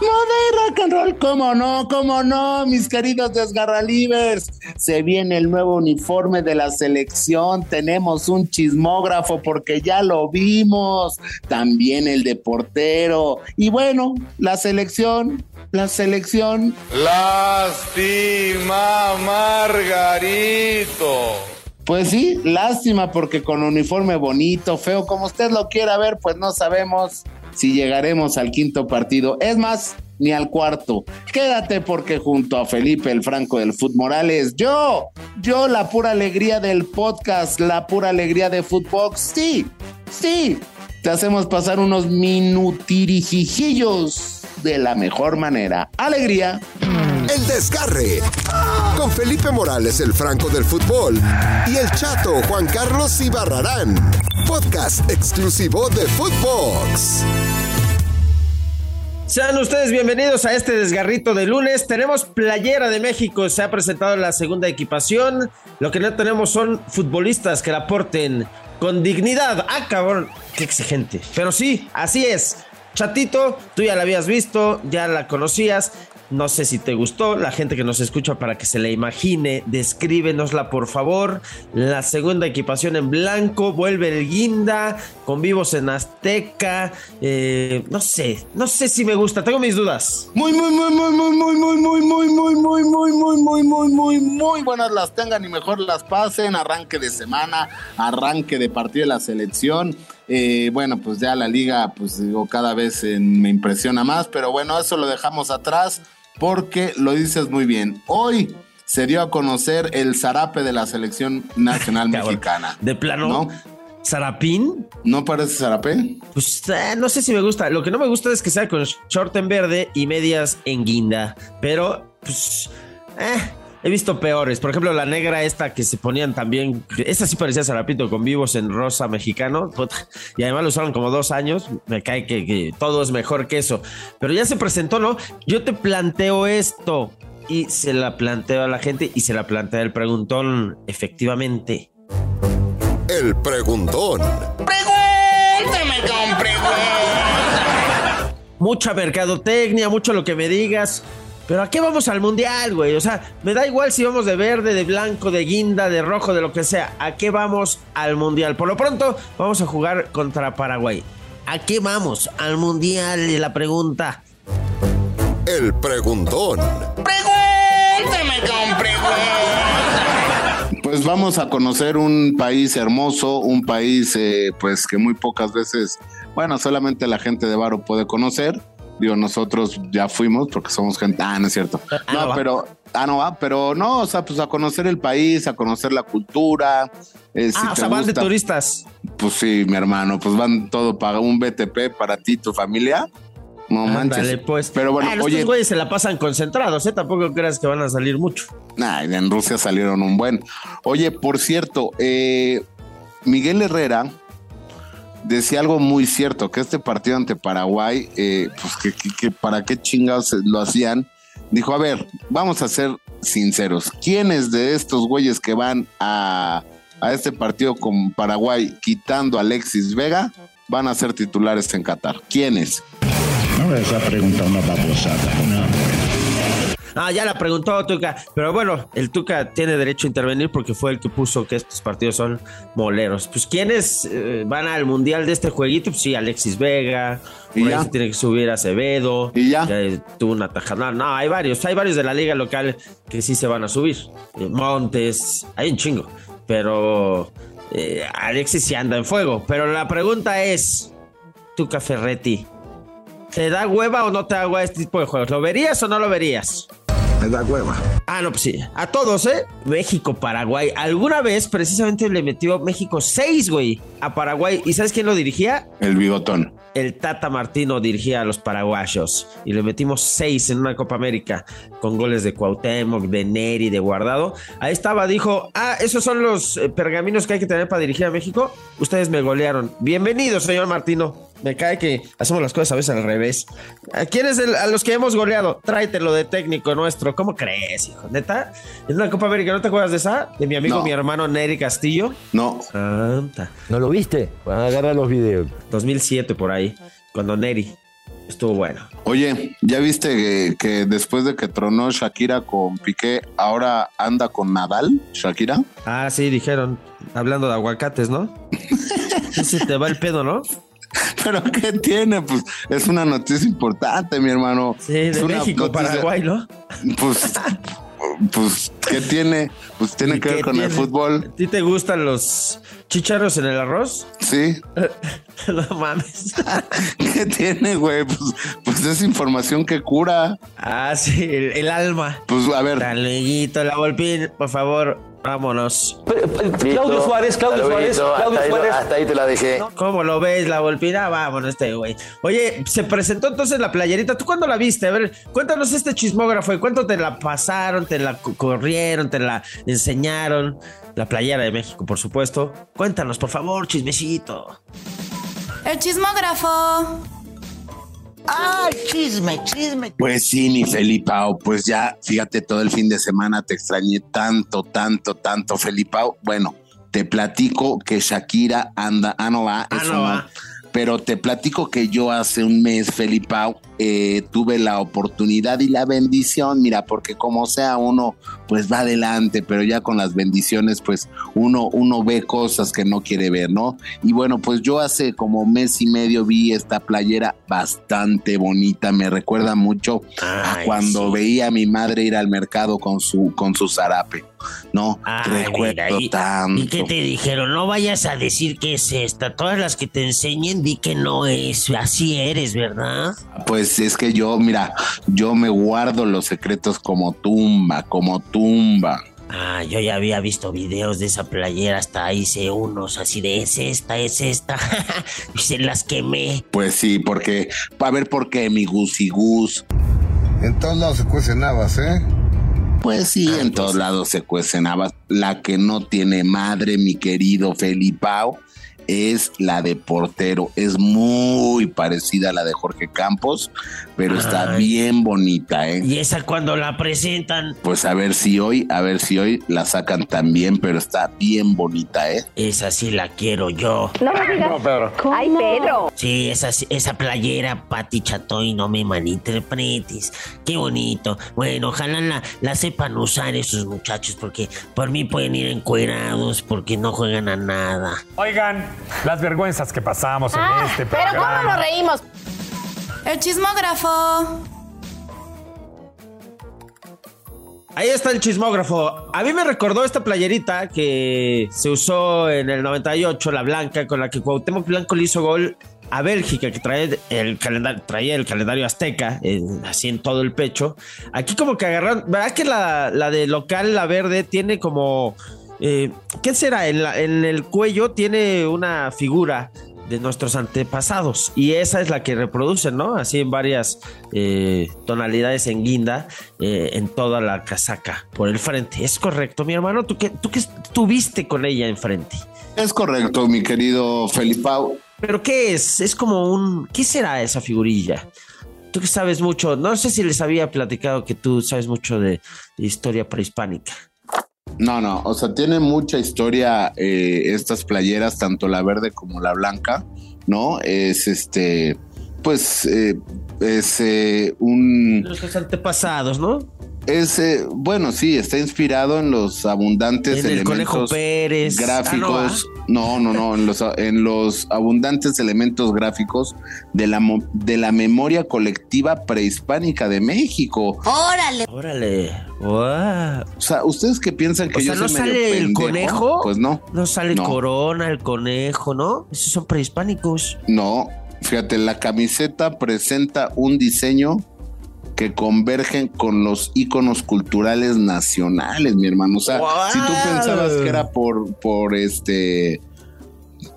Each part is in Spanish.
Moda y rock and roll, cómo no, cómo no, mis queridos desgarralivers. Se viene el nuevo uniforme de la selección. Tenemos un chismógrafo porque ya lo vimos. También el de portero. Y bueno, la selección, la selección. Lástima, Margarito. Pues sí, lástima porque con uniforme bonito, feo, como usted lo quiera ver, pues no sabemos si llegaremos al quinto partido. Es más, ni al cuarto. Quédate porque junto a Felipe el Franco del Fut Morales, yo, yo la pura alegría del podcast, la pura alegría de Footbox, sí, sí, te hacemos pasar unos minutirijillos de la mejor manera. Alegría. El desgarre. Con Felipe Morales, el Franco del fútbol. Y el chato Juan Carlos Ibarrarán. Podcast exclusivo de Footbox. Sean ustedes bienvenidos a este desgarrito de lunes. Tenemos playera de México, se ha presentado la segunda equipación. Lo que no tenemos son futbolistas que la aporten con dignidad. Ah, cabrón, qué exigente. Pero sí, así es. Chatito, tú ya la habías visto, ya la conocías. No sé si te gustó, la gente que nos escucha para que se la imagine, descríbenosla por favor. La segunda equipación en blanco, vuelve el guinda, con vivos en Azteca. Eh, no sé, no sé si me gusta, tengo mis dudas. Muy, muy, muy, muy, muy, muy, muy, muy, muy, muy, muy, muy, muy, muy, muy, muy, muy buenas las tengan y mejor las pasen. Arranque de semana, arranque de partido de la selección. Eh, bueno, pues ya la liga, pues digo, cada vez eh, me impresiona más, pero bueno, eso lo dejamos atrás porque lo dices muy bien. Hoy se dio a conocer el zarape de la selección nacional mexicana. De plano. ¿No? ¿Zarapín? ¿No parece zarape? Pues eh, no sé si me gusta. Lo que no me gusta es que sea con short en verde y medias en guinda. Pero, pues, eh, he visto peores. Por ejemplo, la negra esta que se ponían también. Esta sí parecía zarapito con vivos en rosa mexicano. Y además lo usaron como dos años. Me cae que, que todo es mejor que eso. Pero ya se presentó, ¿no? Yo te planteo esto. Y se la planteo a la gente y se la plantea el preguntón, efectivamente. El preguntón. Pregúntame con mucha mercadotecnia, mucho lo que me digas. Pero ¿a qué vamos al mundial, güey? O sea, me da igual si vamos de verde, de blanco, de guinda, de rojo, de lo que sea. ¿A qué vamos al mundial? Por lo pronto, vamos a jugar contra Paraguay. ¿A qué vamos al mundial? Y la pregunta. El preguntón. Pregúntame con Pues vamos a conocer un país hermoso, un país eh, pues que muy pocas veces, bueno, solamente la gente de Varo puede conocer. Digo, nosotros ya fuimos porque somos gente. Ah, no es cierto. Ah, no pero. Ah, no va, pero no, o sea, pues a conocer el país, a conocer la cultura. eh, si ah, o sea, van de turistas. Pues sí, mi hermano, pues van todo para un BTP para ti y tu familia. No manches. Ándale, pues. Pero bueno, Ah, oye, Estos güeyes se la pasan concentrados, ¿eh? Tampoco creas que van a salir mucho. Ay, en Rusia salieron un buen. Oye, por cierto, eh, Miguel Herrera decía algo muy cierto, que este partido ante Paraguay, eh, pues que, que- para qué chingados lo hacían. Dijo, a ver, vamos a ser sinceros. ¿Quiénes de estos güeyes que van a, a este partido con Paraguay quitando a Alexis Vega van a ser titulares en Qatar? ¿Quiénes? No esa pregunta una babosada. No. Ah, ya la preguntó Tuca. Pero bueno, el Tuca tiene derecho a intervenir porque fue el que puso que estos partidos son moleros. Pues, ¿quiénes eh, van al mundial de este jueguito? Pues sí, Alexis Vega. ¿Y Por ahí ya? se tiene que subir Acevedo. ¿Y ya? eh, tuvo una tajada. No, hay varios. Hay varios de la liga local que sí se van a subir. Eh, Montes. Hay un chingo. Pero eh, Alexis sí anda en fuego. Pero la pregunta es: Tuca Ferretti. ¿Te da hueva o no te da hueva este tipo de juegos? ¿Lo verías o no lo verías? Me da hueva. Ah, no, pues sí. A todos, ¿eh? México, Paraguay. Alguna vez precisamente le metió México 6, güey, a Paraguay. ¿Y sabes quién lo dirigía? El bigotón. El Tata Martino dirigía a los paraguayos. Y le metimos 6 en una Copa América. Con goles de Cuauhtémoc, de Neri, de Guardado. Ahí estaba, dijo, ah, esos son los eh, pergaminos que hay que tener para dirigir a México. Ustedes me golearon. Bienvenido, señor Martino. Me cae que hacemos las cosas a veces al revés. ¿A quiénes de- a los que hemos goleado? Tráetelo de técnico nuestro. ¿Cómo crees, hijo? ¿Neta? ¿En una Copa América no te acuerdas de esa? De mi amigo, No. mi hermano Neri Castillo. No, Santa. ¿No lo viste? Van a agarrar los videos. 2007 por ahí, cuando Neri. estuvo bueno. Oye, ¿ya viste que, que después de que tronó Shakira con Piqué, ahora anda con Nadal, Shakira? Ah, sí, dijeron, hablando de aguacates, ¿no? Se te va el pedo, ¿no? Pero ¿qué tiene? Pues es una noticia importante, mi hermano. Sí, de Es una México, noticia- Paraguay, ¿no? Pues, pues, ¿qué tiene? Pues tiene ¿Y que ver con el fútbol, ¿A ti te gustan los chícharos en el arroz? sí. no mames. ¿Qué tiene, güey? Pues, pues es información que cura. Ah, sí, el, el alma. Pues a ver, Taluiguito, la Volpín, por favor, vámonos. Claudio Suárez, Claudio Suárez, Claudio hasta ahí, Suárez. hasta ahí te la dejé. ¿Cómo lo ves, la Volpina? Vámonos, este güey. Oye, se presentó entonces la playerita. ¿Tú cuándo la viste? A ver, cuéntanos este chismógrafo. ¿Y cuánto te la pasaron? ¿Te la co- corrieron? ¿Te la enseñaron? La playera de México, por supuesto. Cuéntanos, por favor, chismecito. El chismógrafo. Pues sí, mi Felipao, pues ya, fíjate, todo el fin de semana te extrañé tanto, tanto, tanto, Felipao. Bueno, te platico que Shakira anda, ah, no va, Ah, eso no no. va. Pero te platico que yo hace un mes, Felipao, eh, tuve la oportunidad y la bendición, mira, porque como sea uno, pues va adelante, pero ya con las bendiciones, pues uno, uno ve cosas que no quiere ver, ¿no? Y bueno, pues yo hace como mes y medio vi esta playera bastante bonita, me recuerda mucho a cuando sí. veía a mi madre ir al mercado con su, con su zarape, ¿no? Ay, Recuerdo mira, y- tanto. ¿Y qué te dijeron? No vayas a decir que es esta. Todas las que te enseñen, di que no es. Así eres, ¿verdad? Pues es que yo, mira, yo me guardo los secretos como tumba, como tumba. Ah, yo ya había visto videos de esa playera, hasta hice unos así de es esta, es esta. y se las quemé. Pues sí, porque, a ver por qué, mi gusi gus. En todos lados se cuecen habas, ¿eh? Pues sí, en todos lados se cuecen habas. La que no tiene madre, mi querido Felipao, es la de portero. Es muy parecida a la de Jorge Campos, pero está bien bonita, ¿eh? Y esa cuando la presentan, Pues a ver si hoy, a ver si hoy la sacan también, pero está bien bonita, ¿eh? esa sí la quiero yo. No me digas. Ay, Pedro. Sí, esa, esa playera, Pati Chatoy, no me malinterpretes. Qué bonito. Bueno, ojalá la, la sepan usar esos muchachos, porque por mí pueden ir encuerados, porque no juegan a nada. Oigan, las vergüenzas que pasamos en Ah, este pero ¿cómo programa. nos reímos? El chismógrafo. Ahí está el chismógrafo. A mí me recordó esta playerita que se usó en el 98, la blanca, con la que Cuauhtémoc Blanco le hizo gol a Bélgica, que trae el calendario, traía el calendario azteca, eh, así en todo el pecho. Aquí como que agarraron, ¿verdad que la, la de local, la verde, tiene como... eh, ¿Qué será? En, la- en el cuello tiene una figura de nuestros antepasados y esa es la que reproducen, ¿no? Así en varias eh, tonalidades en guinda eh, en toda la casaca por el frente. ¿Es correcto, mi hermano? ¿Tú qué, tú qué estuviste con ella enfrente? Es correcto, mi querido Felipao. ¿Pero qué es? Es como un... ¿Qué será esa figurilla? Tú que sabes mucho, no sé si les había platicado que tú sabes mucho de, de historia prehispánica. No, no, o sea, tiene mucha historia eh, estas playeras, tanto la verde como la blanca, ¿no? Es este, pues, eh, es eh, un, Nuestros antepasados, ¿no? es, eh, bueno, sí, está inspirado en los abundantes En el Conejo elementos Pérez. gráficos. Ah, no, no, no, en los, en los abundantes elementos gráficos de la, mo- de la memoria colectiva prehispánica de México. Órale. ¿no? Órale. Guau. O sea, ¿ustedes qué piensan que O sea, yo ¿no soy medio sale el pendejo? conejo? Pues no. No sale No. Corona, el conejo, ¿no? Esos son prehispánicos. No, fíjate, la camiseta presenta un diseño que convergen con los íconos culturales nacionales, mi hermano. O sea, si tú pensabas que era por, por este,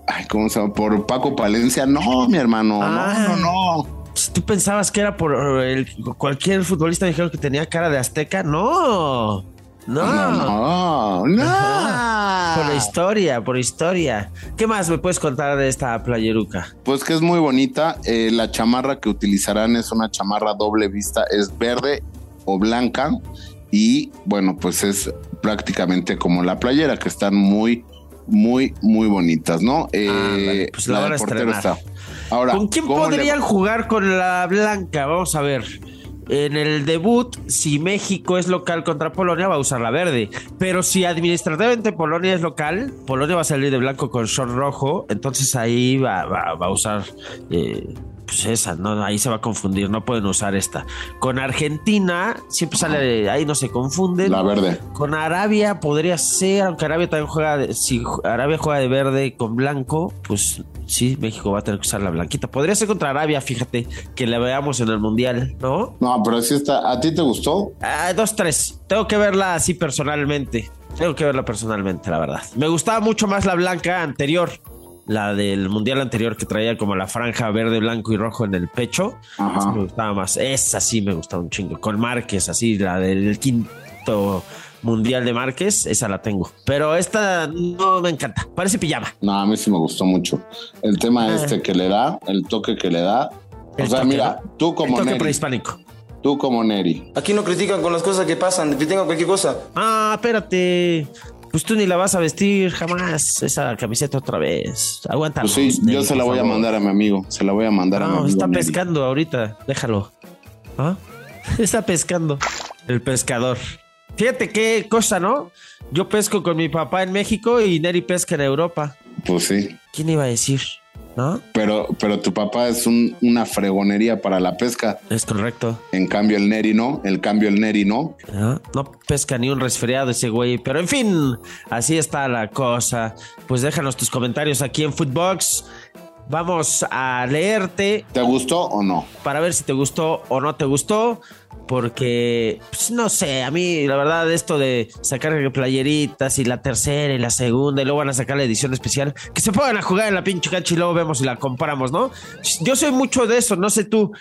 ay, ¿cómo se llama? Por Paco Palencia, no, mi hermano, Ah. no, no, no. Si tú pensabas que era por el, cualquier futbolista dijeron que tenía cara de azteca, no. No. No, no, no. Por la historia, por historia. ¿Qué más me puedes contar de esta playeruca? Pues que es muy bonita. eh, la chamarra que utilizarán es una chamarra doble vista, es verde o blanca. Y bueno, pues es prácticamente como la playera, que están muy, muy, muy bonitas, ¿no? Eh, Ándale, pues la van de a estrenar. está. Ahora, ¿con quién ¿cómo le podrían jugar con la blanca? Vamos a ver. En el debut, si México es local contra Polonia, va a usar la verde. Pero si administrativamente Polonia es local, Polonia va a salir de blanco con short rojo. Entonces ahí va, va- a usar eh, pues esa, ¿no? Ahí se va a confundir, no pueden usar esta. Con Argentina, siempre sale ahí, no se confunden. La verde. Con Arabia podría ser, aunque Arabia también juega, de- si Arabia juega de verde con blanco, pues sí, México va a tener que usar la blanquita. Podría ser contra Arabia, fíjate, que la veamos en el Mundial, ¿no? No, pero sí está. ¿A ti te gustó? Ah, dos, tres. Tengo que verla así personalmente. Tengo que verla personalmente, la verdad. Me gustaba mucho más la blanca anterior. La del mundial anterior que traía como la franja verde, blanco y rojo en el pecho. Ajá. Me gustaba más. Esa sí me gustaba un chingo. Con Márquez, así, la del quinto mundial de Márquez, esa la tengo. Pero esta no me encanta. Parece pijama. No, a mí sí me gustó mucho. El tema Ah. este que le da, el toque que le da. O sea, toque, mira, tú El como toque Neri, prehispánico. tú como Neri. Aquí no critican con las cosas que pasan, critican cualquier cosa. Ah, espérate. Pues tú ni la vas a vestir jamás. Esa camiseta otra vez. Aguanta. Pues sí, yo se la voy a mandar a mi amigo. Se la voy a mandar a mi No, amigo. está pescando ahorita. Déjalo. ¿Ah? Está pescando. El pescador. Fíjate qué cosa, ¿no? Yo pesco con mi papá en México y Neri pesca en Europa. Pues sí. ¿Quién iba a decir? ¿No? Pero, pero tu papá es un- una fregonería para la pesca. Es correcto. En cambio, el Neri no. El cambio, el Neri no. ¿no? No pesca ni un resfriado ese güey. Pero en fin, así está la cosa. Pues déjanos tus comentarios aquí en Footbox. Vamos a leerte ¿Te gustó o no? para ver si te gustó o no te gustó. Porque, pues, no sé, a mí la verdad esto de sacar playeritas y la tercera y la segunda y luego van a sacar la edición especial, que se pongan a jugar en la pinche cancha y luego vemos y la comparamos, ¿no? Yo soy mucho de eso, no sé tú,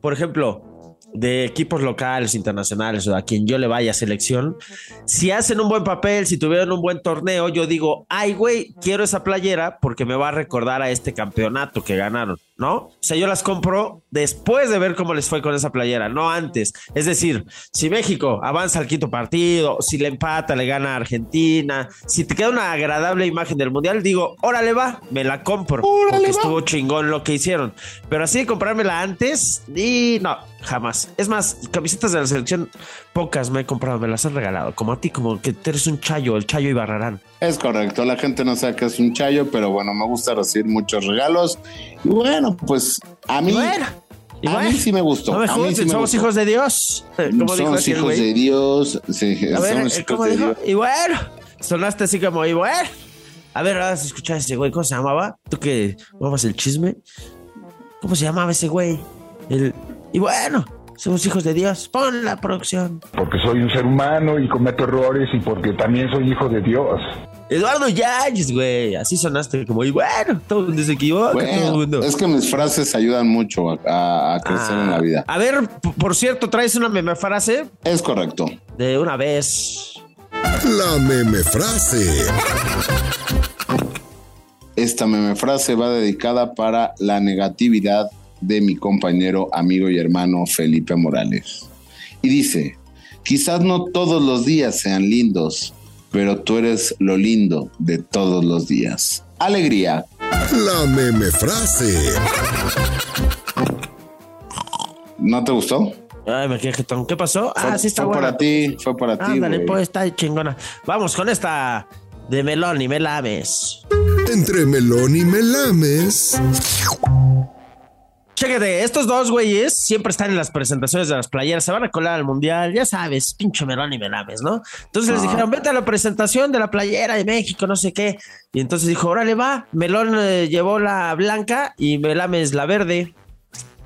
por ejemplo, de equipos locales, internacionales o a quien yo le vaya a selección, si hacen un buen papel, si tuvieron un buen torneo, yo digo, ay, güey, quiero esa playera porque me va a recordar a este campeonato que ganaron, ¿no? O sea, yo las compro después de ver cómo les fue con esa playera, no antes. Es decir, si México avanza al quinto partido, si le empata, le gana a Argentina, si te queda una agradable imagen del mundial, digo, órale va, me la compro. porque estuvo chingón lo que hicieron. Pero así de comprármela antes, y no, jamás. Es más, camisetas de la selección, pocas me he comprado, me las han regalado. Como a ti, como que eres un chayo, el chayo Ibarrarán. Es correcto. La gente no sabe que es un chayo, pero bueno, me gusta recibir muchos regalos. Y bueno, pues a mí. Bueno, a bueno, mí sí me gustó. No me sí me somos gustó. hijos de Dios. Dijo Somos aquel hijos de Dios. Sí, A ver, somos hijos ¿cómo de dijo? Dios. Y bueno, sonaste así como, y bueno. A ver, vas a escuchar a ese güey, ¿cómo se llamaba? Tú que vamos el chisme. ¿Cómo se llamaba ese güey? El, y bueno, somos hijos de Dios. Pon la producción. Porque soy un ser humano y cometo errores y porque también soy hijo de Dios. Eduardo Yáñez, güey. Así sonaste como, y bueno, todo el mundo se equivoca, todo el mundo. es que mis frases ayudan mucho a, a- a crecer en la vida. A ver, por cierto, traes una meme frase Es correcto. de una vez. La meme frase. Esta meme frase va dedicada para la negatividad de mi compañero, amigo y hermano Felipe Morales. Y dice, quizás no todos los días sean lindos, pero tú eres lo lindo de todos los días. Alegría. La meme frase. ¿No te gustó? Ay, me quedé jetón. ¿Qué pasó? Fue, ah, sí está fue buena. para ti, fue para ti. Ándale, pues está chingona. Vamos con esta de melón y melames. Entre melón y melames. Chéquete, estos dos güeyes siempre están en las presentaciones de las playeras, se van a colar al mundial, ya sabes, pinche melón y melames, ¿no? Entonces les Ah. dijeron, vete a la presentación de la playera de México, no sé qué. Y entonces dijo, órale va, melón eh, llevó la blanca y melames la verde.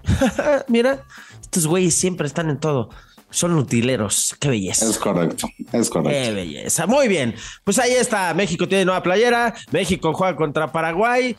Mira, estos güeyes siempre están en todo. Son utileros, qué belleza. Es correcto, es Qué correcto. belleza. Muy bien. Pues ahí está. México tiene nueva playera. México juega contra Paraguay.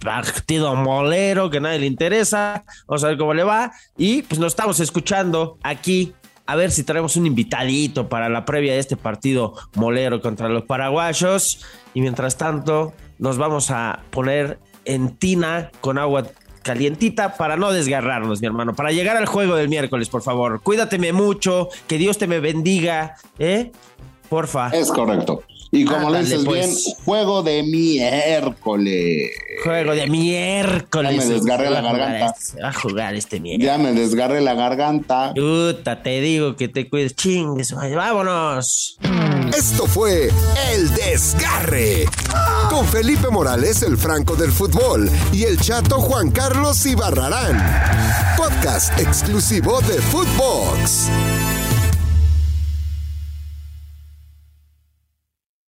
Partido molero que nadie le interesa. Vamos a ver cómo le va. Y pues nos estamos escuchando aquí. A ver si traemos un invitadito para la previa de este partido molero contra los paraguayos. Y mientras tanto, nos vamos a poner en tina con agua calientita para no desgarrarnos, mi hermano. Para llegar al juego del miércoles, por favor. Cuídateme mucho. Que Dios te me bendiga. ¿Eh? Porfa. Es correcto. Y como lo Ándale, dices pues. bien, juego de miércoles. Juego de miércoles. Ya me desgarré la garganta. este- Va a jugar este miércoles. Ya me desgarré la garganta. Puta, te digo que te cuides. Chingues, vaya, vámonos. Esto fue El Desgarre. Con Felipe Morales, el Franco del Fútbol, y el chato Juan Carlos Ibarrarán. Podcast exclusivo de Footbox.